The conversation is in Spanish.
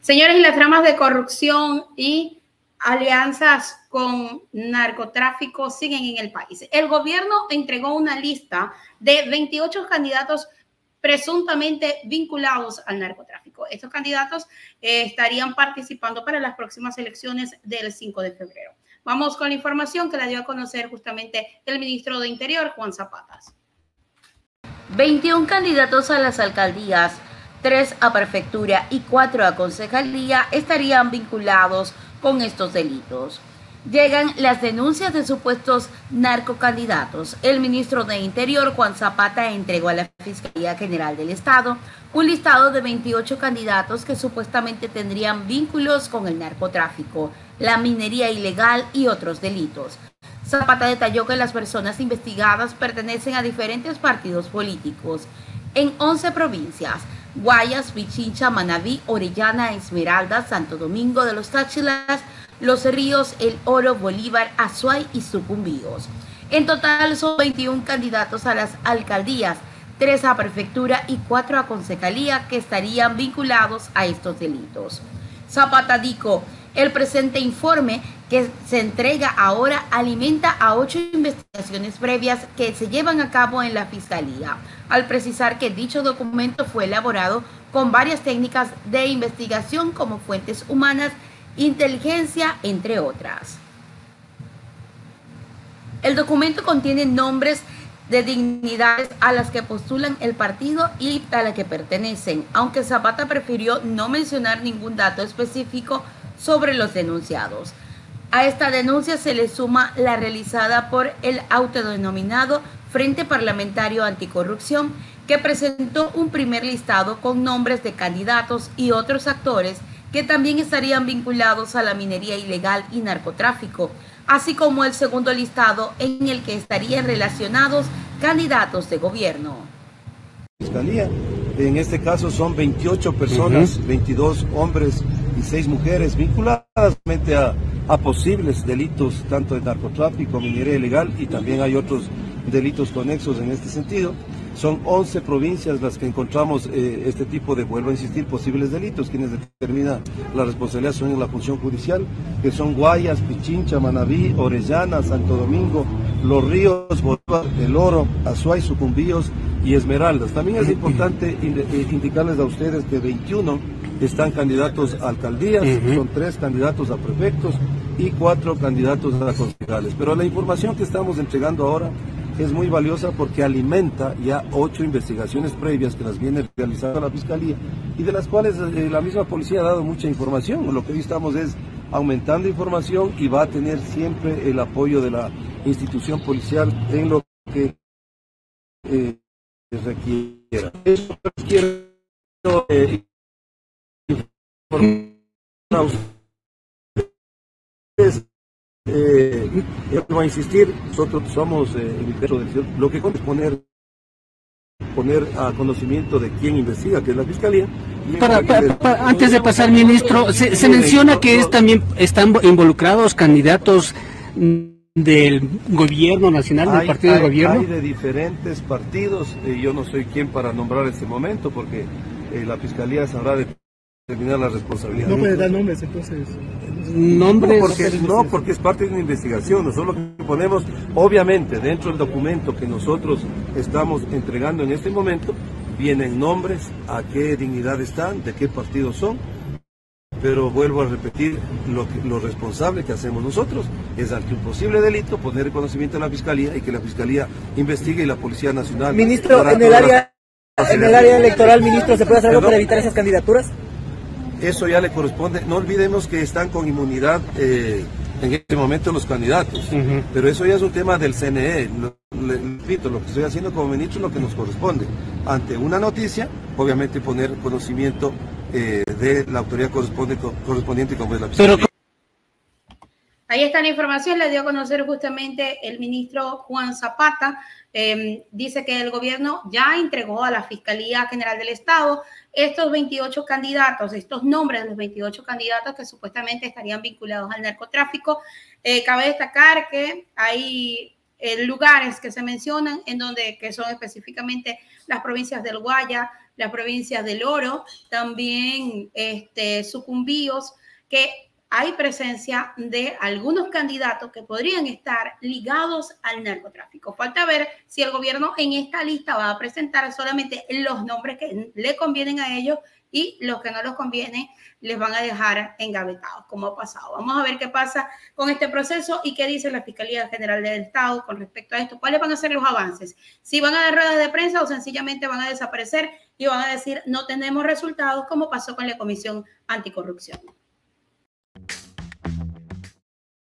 Señores, las tramas de corrupción y alianzas con narcotráfico siguen en el país. El gobierno entregó una lista de 28 candidatos presuntamente vinculados al narcotráfico. Estos candidatos eh, estarían participando para las próximas elecciones del 5 de febrero. Vamos con la información que la dio a conocer justamente el ministro de Interior, Juan Zapatas. 21 candidatos a las alcaldías tres a prefectura y cuatro a concejalía estarían vinculados con estos delitos. Llegan las denuncias de supuestos narcocandidatos. El ministro de Interior, Juan Zapata, entregó a la Fiscalía General del Estado un listado de 28 candidatos que supuestamente tendrían vínculos con el narcotráfico, la minería ilegal y otros delitos. Zapata detalló que las personas investigadas pertenecen a diferentes partidos políticos en 11 provincias Guayas, Pichincha, Manabí, Orellana, Esmeralda, Santo Domingo de los Táchilas, Los Ríos, El Oro, Bolívar, Azuay y Sucumbíos. En total son 21 candidatos a las alcaldías, 3 a prefectura y 4 a concejalía que estarían vinculados a estos delitos. Zapata dijo, el presente informe que se entrega ahora alimenta a ocho investigaciones previas que se llevan a cabo en la Fiscalía, al precisar que dicho documento fue elaborado con varias técnicas de investigación como fuentes humanas, inteligencia, entre otras. El documento contiene nombres de dignidades a las que postulan el partido y a las que pertenecen, aunque Zapata prefirió no mencionar ningún dato específico sobre los denunciados. A esta denuncia se le suma la realizada por el autodenominado Frente Parlamentario Anticorrupción, que presentó un primer listado con nombres de candidatos y otros actores que también estarían vinculados a la minería ilegal y narcotráfico, así como el segundo listado en el que estarían relacionados candidatos de gobierno. Fiscalía, en este caso son 28 personas, 22 hombres y 6 mujeres vinculadas a a posibles delitos tanto de narcotráfico, minería ilegal y también hay otros delitos conexos en este sentido. Son 11 provincias las que encontramos eh, este tipo de, vuelvo a insistir, posibles delitos. Quienes determinan la responsabilidad son en la función judicial, que son Guayas, Pichincha, Manabí, Orellana, Santo Domingo, Los Ríos, Bolívar, El Oro, Azuay, Sucumbíos y Esmeraldas. También es importante eh, indicarles a ustedes que 21 están candidatos a alcaldías, son tres candidatos a prefectos y cuatro candidatos a concejales. Pero la información que estamos entregando ahora es muy valiosa porque alimenta ya ocho investigaciones previas que las viene realizando la Fiscalía y de las cuales eh, la misma policía ha dado mucha información. Lo que hoy estamos es aumentando información y va a tener siempre el apoyo de la institución policial en lo que eh, requiera. Eso quiero eh, eh, voy a insistir, nosotros somos eh, el lo que es poner, a conocimiento de quién investiga, que es la Fiscalía. antes de pasar, ministro, se, menciona que es, también están involucrados candidatos del gobierno nacional, del partido de gobierno. Hay de diferentes partidos, eh, yo no soy quien para nombrar este momento, porque eh, la Fiscalía sabrá de terminar la responsabilidad. No puede dar nombres entonces. Nombres. No porque, no, porque es parte de una investigación. Nosotros lo que ponemos, obviamente, dentro del documento que nosotros estamos entregando en este momento, vienen nombres, a qué dignidad están, de qué partido son. Pero vuelvo a repetir, lo, que, lo responsable que hacemos nosotros es ante un posible delito poner el conocimiento a la Fiscalía y que la Fiscalía investigue y la Policía Nacional. Ministro, en el área, en el área electoral, ministro, ¿se puede hacer algo para evitar esas candidaturas? Eso ya le corresponde. No olvidemos que están con inmunidad eh, en este momento los candidatos, pero eso ya es un tema del CNE. le, repito, lo que estoy haciendo como ministro es lo que nos corresponde. Ante una noticia, obviamente poner conocimiento eh, de la autoridad correspondiente como es la Fiscalía. Ahí está la información, le dio a conocer justamente el ministro Juan Zapata. Em, dice que el gobierno ya entregó a la Fiscalía General del Estado estos 28 candidatos, estos nombres de los 28 candidatos que supuestamente estarían vinculados al narcotráfico. Eh, cabe destacar que hay eh, lugares que se mencionan, en donde que son específicamente las provincias del Guaya, las provincias del Oro, también este, sucumbíos, que hay presencia de algunos candidatos que podrían estar ligados al narcotráfico. Falta ver si el gobierno en esta lista va a presentar solamente los nombres que le convienen a ellos y los que no les conviene les van a dejar engavetados, como ha pasado. Vamos a ver qué pasa con este proceso y qué dice la Fiscalía General del Estado con respecto a esto. ¿Cuáles van a ser los avances? Si van a dar ruedas de prensa o sencillamente van a desaparecer y van a decir no tenemos resultados, como pasó con la Comisión Anticorrupción.